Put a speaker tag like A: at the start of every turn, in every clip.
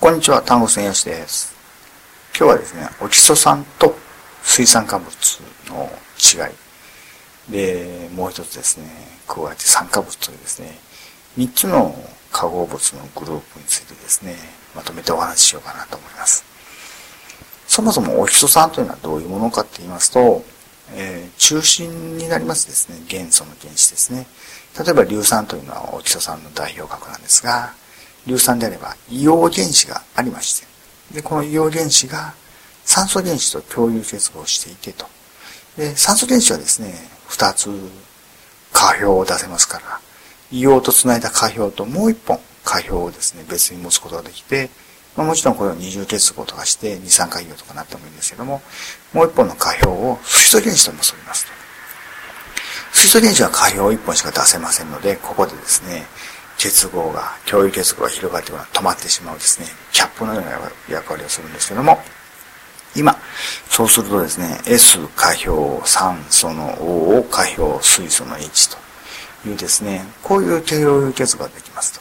A: こんにちは、単語専用紙です。今日はですね、オキソ酸と水酸化物の違い。で、もう一つですね、加えて酸化物というですね、三つの化合物のグループについてですね、まとめてお話ししようかなと思います。そもそもオキソ酸というのはどういうものかって言いますと、えー、中心になりますですね、元素の原子ですね。例えば硫酸というのはオキソ酸の代表格なんですが、硫酸であれば硫黄原子がありまして、で、この硫黄原子が酸素原子と共有結合していてと。で、酸素原子はですね、二つ下標を出せますから、硫黄と繋いだ下標ともう一本下標をですね、別に持つことができて、まあ、もちろんこれを二重結合とかして二酸化硫黄とかなってもいいんですけども、もう一本の下標を水素原子と結びますと。水素原子は下標を一本しか出せませんので、ここでですね、結合が、共有結合が広がって止まってしまうですね、キャップのような役割をするんですけども、今、そうするとですね、S 下標酸素の O を下標水素の H というですね、こういう共有結合ができます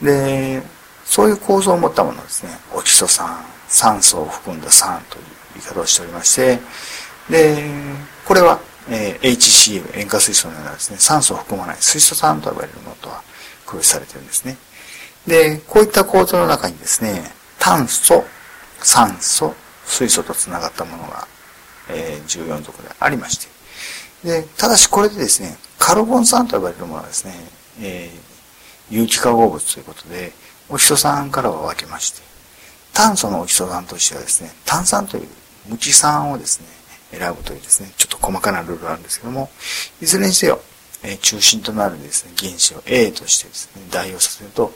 A: と。で、そういう構造を持ったものですね、オキソ酸、酸素を含んだ酸という言い方をしておりまして、で、これは、えー、HCl、塩化水素のようなですね、酸素を含まない水素酸と呼ばれるものとは区別されてるんですね。で、こういった構造の中にですね、炭素、酸素、水素と繋がったものが、えー、14族でありまして。で、ただしこれでですね、カルボン酸と呼ばれるものはですね、えー、有機化合物ということで、オキソ酸からは分けまして、炭素のオキソ酸としてはですね、炭酸という無機酸をですね、選ぶというですね、ちょっと細かなルールがあるんですけども、いずれにせよ、え中心となるですね、原子を A としてですね、代用させると、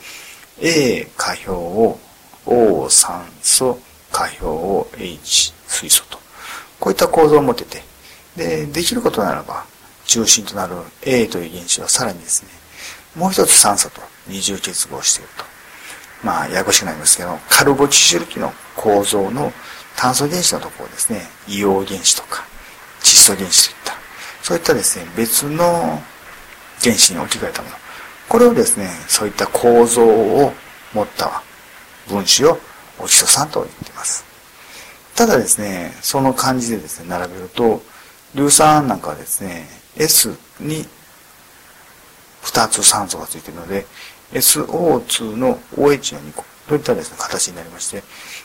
A: A 下標を O 酸素下標を H 水素と、こういった構造を持ってて、で、できることならば、中心となる A という原子はさらにですね、もう一つ酸素と二重結合していると。まあ、ややこしくなりますけど、カルボチシル基の構造の炭素原子のところですね、硫黄原子とか、窒素原子といった、そういったですね、別の原子に置き換えたもの。これをですね、そういった構造を持った分子をオキソ酸と言っています。ただですね、その漢字でですね、並べると、硫酸なんかはですね、S に2つ酸素がついているので、SO2 の OH の2個といったですね、形になりまして、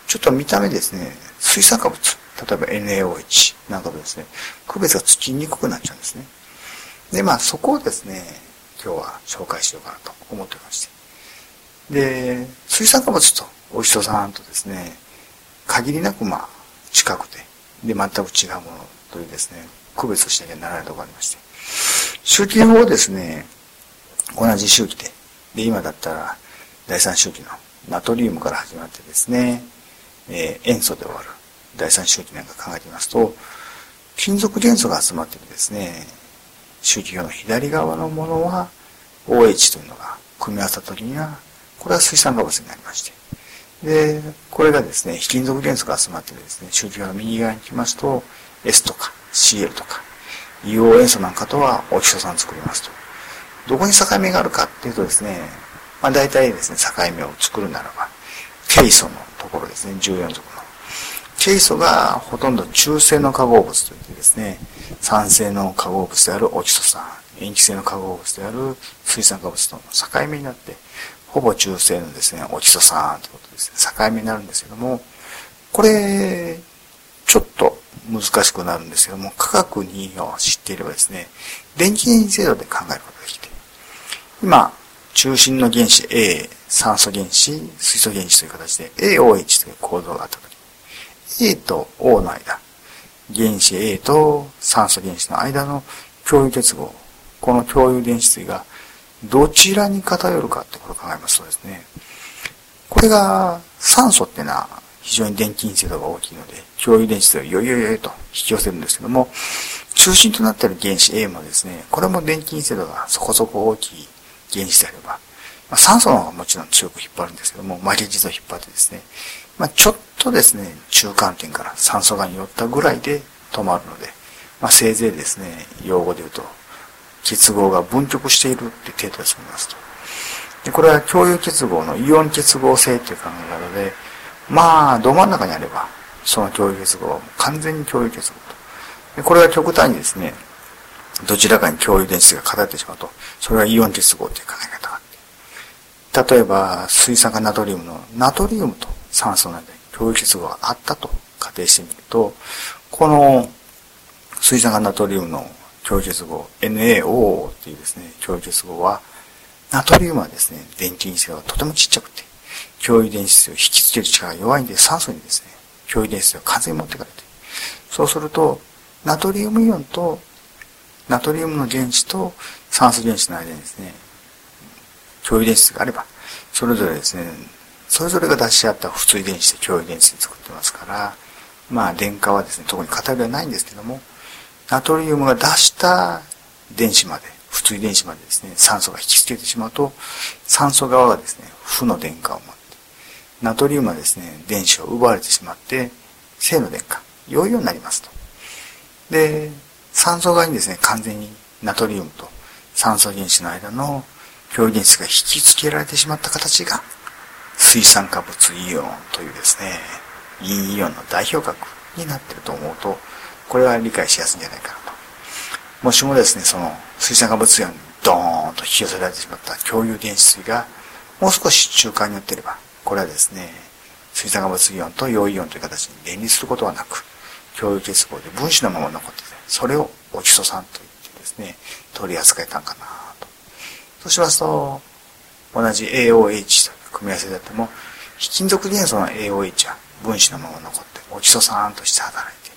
A: ちょっと見た目ですね、水酸化物、例えば NaOH なんかとですね、区別がつきにくくなっちゃうんですね。で、まあそこをですね、今日は紹介しようかなと思っておりまして。で、水酸化物とお人さんとですね、限りなくまあ近くて、で、全く違うものというですね、区別しなきゃならないところがありまして。周期法ですね、同じ周期で、で、今だったら第三周期のナトリウムから始まってですね、えー、塩素で終わる第三周期なんか考えてみますと、金属元素が集まっているですね、周期表の左側のものは OH というのが組み合わせた時には、これは水酸化物になりまして。で、これがですね、非金属元素が集まってですね、周期表の右側に来ますと、S とか CL とか、硫黄塩素なんかとはオキソ酸作りますと。どこに境目があるかっていうとですね、まあ大体ですね、境目を作るならば、ケイ素のところですね、14属の。ケイ素がほとんど中性の化合物といってですね、酸性の化合物であるオキソ酸、塩基性の化合物である水酸化物との境目になって、ほぼ中性のですね、オキソ酸ということですね、境目になるんですけども、これ、ちょっと難しくなるんですけども、科学にを知っていればですね、電気原子制度で考えることができて、今、中心の原子 A、酸素原子、水素原子という形で AOH という構造があったと、A と O の間、原子 A と酸素原子の間の共有結合。この共有電子対がどちらに偏るかってことを考えますとですね、これが酸素っていうのは非常に電気陰性度が大きいので、共有電子対をよいよいよと引き寄せるんですけども、中心となっている原子 A もですね、これも電気陰性度がそこそこ大きい原子であれば、まあ、酸素の方がもちろん強く引っ張るんですけども、負け実を引っ張ってですね、まあ、ちょっとですね、中間点から酸素がに寄ったぐらいで止まるので、まあ、せいぜいですね、用語で言うと、結合が分極しているって程度で済みますと。で、これは共有結合のイオン結合性っていう考え方で、まあ、ど真ん中にあれば、その共有結合は完全に共有結合と。でこれが極端にですね、どちらかに共有電子が偏ってしまうと、それはイオン結合という考え方があって。例えば、水酸化ナトリウムのナトリウムと酸素の間に共有結合があったと仮定してみると、この水酸化ナトリウムの共有結合、NaO っていうですね、共有結合は、ナトリウムはですね、電気因子がとてもちっちゃくて、共有電子を引きつける力が弱いんで、酸素にですね、共有電子を完全に持ってかれて、そうすると、ナトリウムイオンと、ナトリウムの原子と酸素原子の間にですね、共有電子があれば、それぞれですね、それぞれが出し合った不対電子で共有電子で作ってますから、まあ電荷はですね、特に偏りはないんですけども、ナトリウムが出した電子まで、不対電子までですね、酸素が引きつけてしまうと、酸素側がですね、負の電荷を持って、ナトリウムはですね、電子を奪われてしまって、正の電荷、良いようになりますと。で、酸素側にですね、完全にナトリウムと酸素原子の間の共有電子が引きつけられてしまった形が、水酸化物イオンというですね、陰イオンの代表格になっていると思うと、これは理解しやすいんじゃないかなと。もしもですね、その水酸化物イオンにドーンと引き寄せられてしまった共有電子水が、もう少し中間によっていれば、これはですね、水酸化物イオンと陽イオンという形に連立することはなく、共有結合で分子のまま残ってて、それをオキソ酸と言ってですね、取り扱えたんかなと。そうしますと、同じ AOH と組み合わせであっても、非金属元素の AOH は分子のまま残って、オキソ酸として働いて、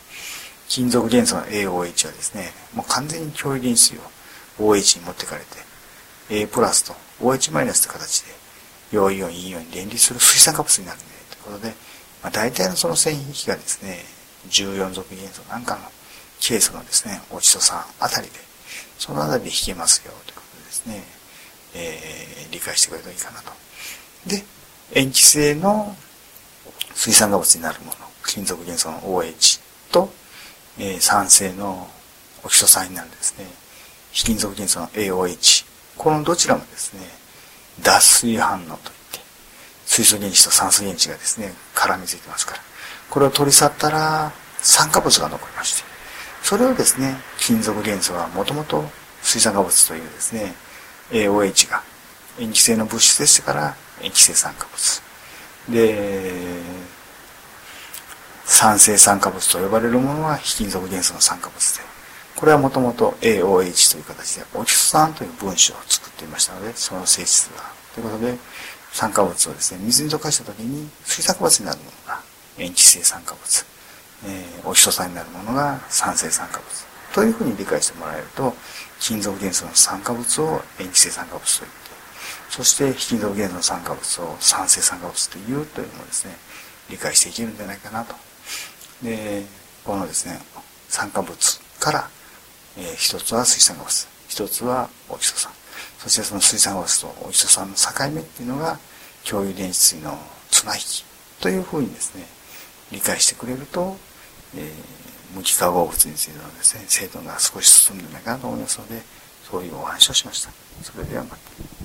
A: 金属元素の AOH はですね、もう完全に共有電子を OH に持ってかれて、A プラスと OH マイナスという形で、陽イオン、陰イオンに連立する水酸化物になるね、ということで、まあ、大体のその線引きがですね、14属元素なんかのケースのですね、オキソ酸あたりで、そのあたりで引けますよ、ということでですね、えー、理解してくれるといいかなと。で、塩基性の水酸化物になるもの、金属元素の OH と、えー、酸性のオキソ酸になるですね、非金属元素の AOH。このどちらもですね、脱水反応といって、水素原子と酸素原子がですね、絡みついてますから。これを取り去ったら、酸化物が残りまして、それをですね、金属元素はもともと水酸化物というですね、AOH が塩基性の物質でしたから塩基性酸化物。で、酸性酸化物と呼ばれるものは非金属元素の酸化物で、これはもともと AOH という形でオキソ酸という分子を作っていましたので、その性質が。ということで、酸化物をですね、水に溶かした時に水酸化物になるものが塩基性酸化物、えー、オキソ酸になるものが酸性酸化物。というふうに理解してもらえると、金属元素の酸化物を塩基性酸化物と言って、そして非金属元の酸化物を酸性酸化物というというのをですね、理解していけるんじゃないかなと。で、このですね、酸化物から、えー、一つは水酸化物、一つはオキソ酸。そしてその水酸化物とオキソ酸の境目っていうのが、共有電子水の綱引きというふうにですね、理解してくれると、えー、無機化合物についてのですね、精度が少し進んでないかなと思いますので、そういうお話をしました。それではまた。